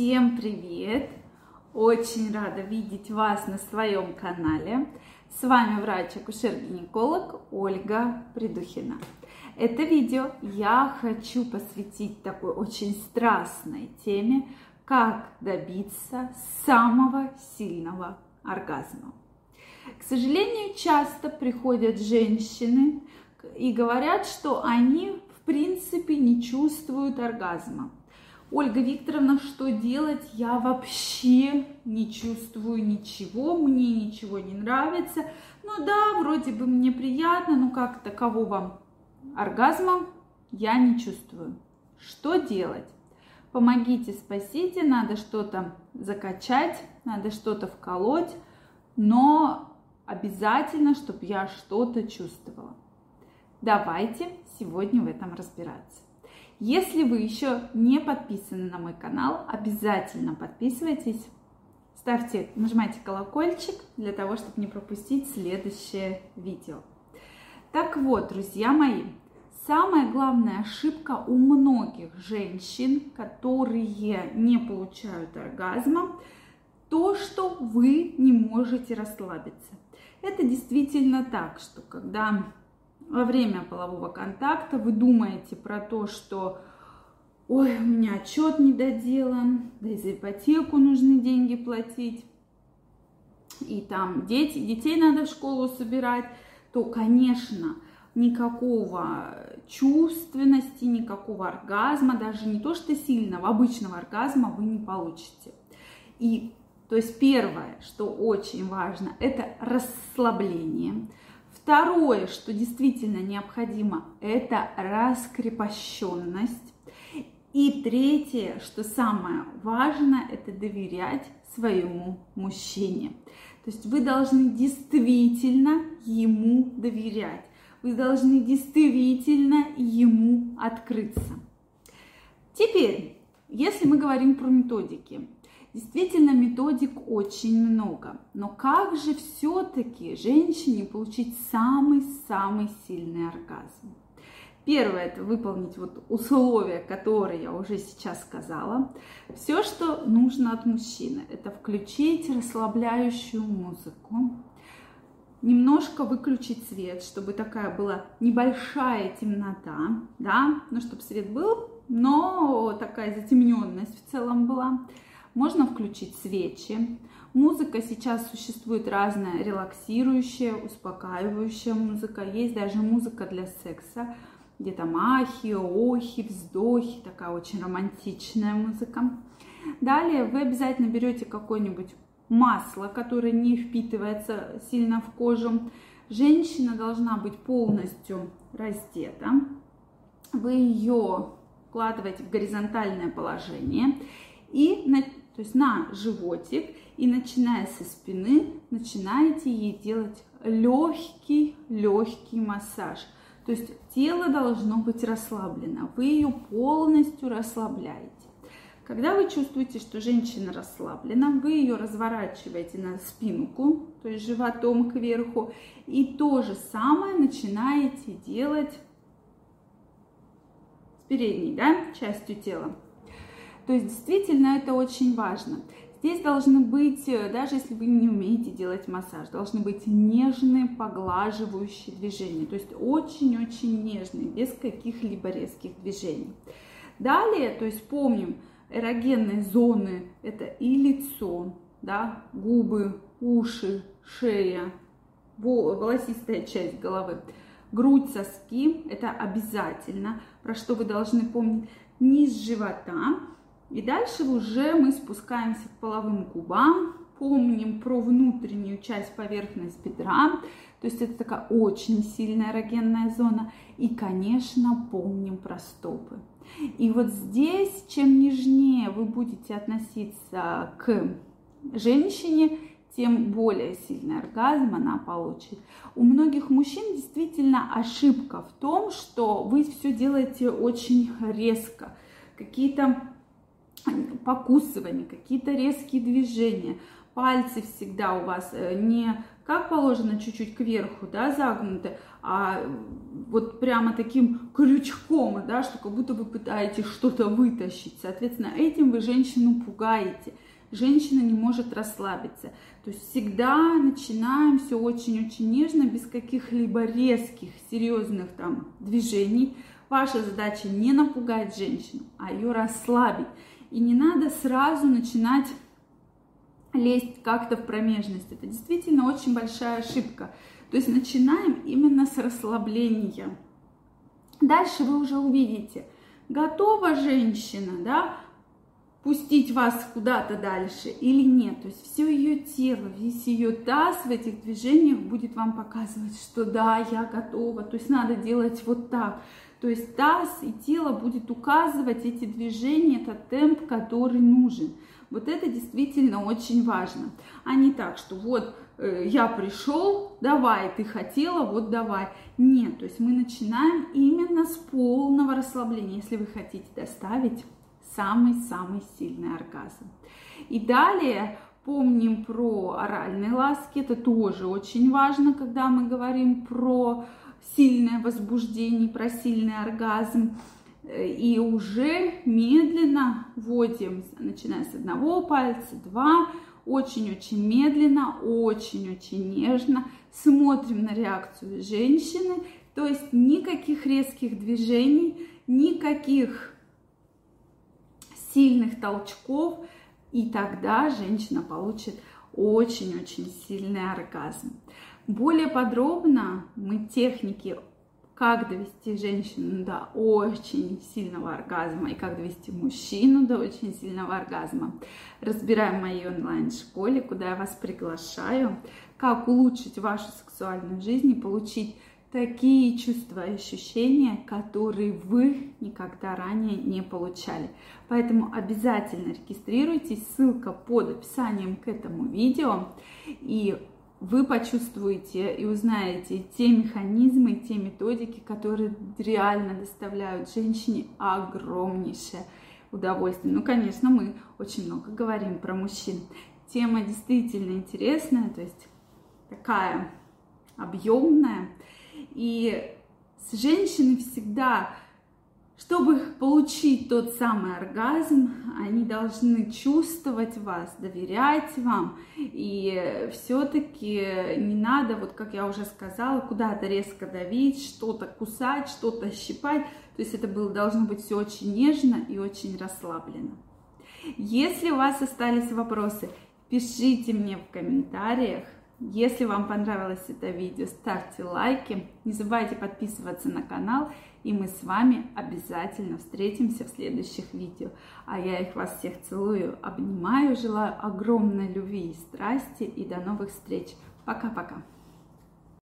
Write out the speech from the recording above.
Всем привет! Очень рада видеть вас на своем канале. С вами врач-акушер-гинеколог Ольга Придухина. Это видео я хочу посвятить такой очень страстной теме, как добиться самого сильного оргазма. К сожалению, часто приходят женщины и говорят, что они в принципе не чувствуют оргазма. Ольга Викторовна, что делать? Я вообще не чувствую ничего, мне ничего не нравится. Ну да, вроде бы мне приятно, но как такового оргазма я не чувствую. Что делать? Помогите, спасите, надо что-то закачать, надо что-то вколоть, но обязательно, чтобы я что-то чувствовала. Давайте сегодня в этом разбираться. Если вы еще не подписаны на мой канал, обязательно подписывайтесь, ставьте, нажимайте колокольчик для того, чтобы не пропустить следующее видео. Так вот, друзья мои, самая главная ошибка у многих женщин, которые не получают оргазма, то, что вы не можете расслабиться. Это действительно так, что когда во время полового контакта вы думаете про то, что ой, у меня отчет не доделан, да и за ипотеку нужны деньги платить, и там дети, детей надо в школу собирать, то, конечно, никакого чувственности, никакого оргазма, даже не то что сильного, обычного оргазма вы не получите. И то есть первое, что очень важно, это расслабление. Второе, что действительно необходимо, это раскрепощенность. И третье, что самое важное, это доверять своему мужчине. То есть вы должны действительно ему доверять. Вы должны действительно ему открыться. Теперь, если мы говорим про методики, Действительно, методик очень много. Но как же все-таки женщине получить самый-самый сильный оргазм? Первое – это выполнить вот условия, которые я уже сейчас сказала. Все, что нужно от мужчины, это включить расслабляющую музыку, немножко выключить свет, чтобы такая была небольшая темнота, да, ну, чтобы свет был, но такая затемненность в целом была. Можно включить свечи. Музыка сейчас существует разная, релаксирующая, успокаивающая музыка. Есть даже музыка для секса, где там ахи, охи, вздохи, такая очень романтичная музыка. Далее вы обязательно берете какое-нибудь масло, которое не впитывается сильно в кожу. Женщина должна быть полностью раздета. Вы ее вкладываете в горизонтальное положение и то есть на животик, и начиная со спины, начинаете ей делать легкий-легкий массаж. То есть тело должно быть расслаблено, вы ее полностью расслабляете. Когда вы чувствуете, что женщина расслаблена, вы ее разворачиваете на спинку, то есть животом кверху, и то же самое начинаете делать с передней да, частью тела. То есть действительно это очень важно. Здесь должны быть, э, даже если вы не умеете делать массаж, должны быть нежные, поглаживающие движения. То есть очень-очень нежные, без каких-либо резких движений. Далее, то есть помним, эрогенные зоны – это и лицо, да, губы, уши, шея, волосистая часть головы. Грудь, соски – это обязательно, про что вы должны помнить. Низ живота и дальше уже мы спускаемся к половым губам, помним про внутреннюю часть поверхность бедра, то есть это такая очень сильная эрогенная зона. И, конечно, помним про стопы. И вот здесь, чем нежнее вы будете относиться к женщине, тем более сильный оргазм она получит. У многих мужчин действительно ошибка в том, что вы все делаете очень резко. Какие-то покусывания, какие-то резкие движения. Пальцы всегда у вас э, не как положено, чуть-чуть кверху, да, загнуты, а вот прямо таким крючком, да, что как будто вы пытаетесь что-то вытащить. Соответственно, этим вы женщину пугаете. Женщина не может расслабиться. То есть всегда начинаем все очень-очень нежно, без каких-либо резких, серьезных там движений. Ваша задача не напугать женщину, а ее расслабить. И не надо сразу начинать лезть как-то в промежность. Это действительно очень большая ошибка. То есть начинаем именно с расслабления. Дальше вы уже увидите, готова женщина, да, пустить вас куда-то дальше или нет. То есть все ее тело, весь ее таз в этих движениях будет вам показывать, что да, я готова. То есть надо делать вот так. То есть таз и тело будет указывать эти движения, этот темп, который нужен. Вот это действительно очень важно. А не так, что вот э, я пришел, давай, ты хотела, вот давай. Нет, то есть мы начинаем именно с полного расслабления, если вы хотите доставить самый-самый сильный оргазм. И далее помним про оральные ласки, это тоже очень важно, когда мы говорим про сильное возбуждение, про сильный оргазм. И уже медленно вводим, начиная с одного пальца, два, очень-очень медленно, очень-очень нежно смотрим на реакцию женщины, то есть никаких резких движений, никаких сильных толчков, и тогда женщина получит очень-очень сильный оргазм. Более подробно мы техники как довести женщину до очень сильного оргазма и как довести мужчину до очень сильного оргазма. Разбираем в моей онлайн-школе, куда я вас приглашаю, как улучшить вашу сексуальную жизнь и получить такие чувства и ощущения, которые вы никогда ранее не получали. Поэтому обязательно регистрируйтесь, ссылка под описанием к этому видео. И вы почувствуете и узнаете те механизмы, те методики, которые реально доставляют женщине огромнейшее удовольствие. Ну, конечно, мы очень много говорим про мужчин. Тема действительно интересная, то есть такая объемная. И с женщиной всегда чтобы получить тот самый оргазм, они должны чувствовать вас, доверять вам. И все-таки не надо, вот как я уже сказала, куда-то резко давить, что-то кусать, что-то щипать. То есть это было, должно быть все очень нежно и очень расслабленно. Если у вас остались вопросы, пишите мне в комментариях. Если вам понравилось это видео, ставьте лайки. Не забывайте подписываться на канал. И мы с вами обязательно встретимся в следующих видео. А я их вас всех целую, обнимаю, желаю огромной любви и страсти. И до новых встреч. Пока-пока.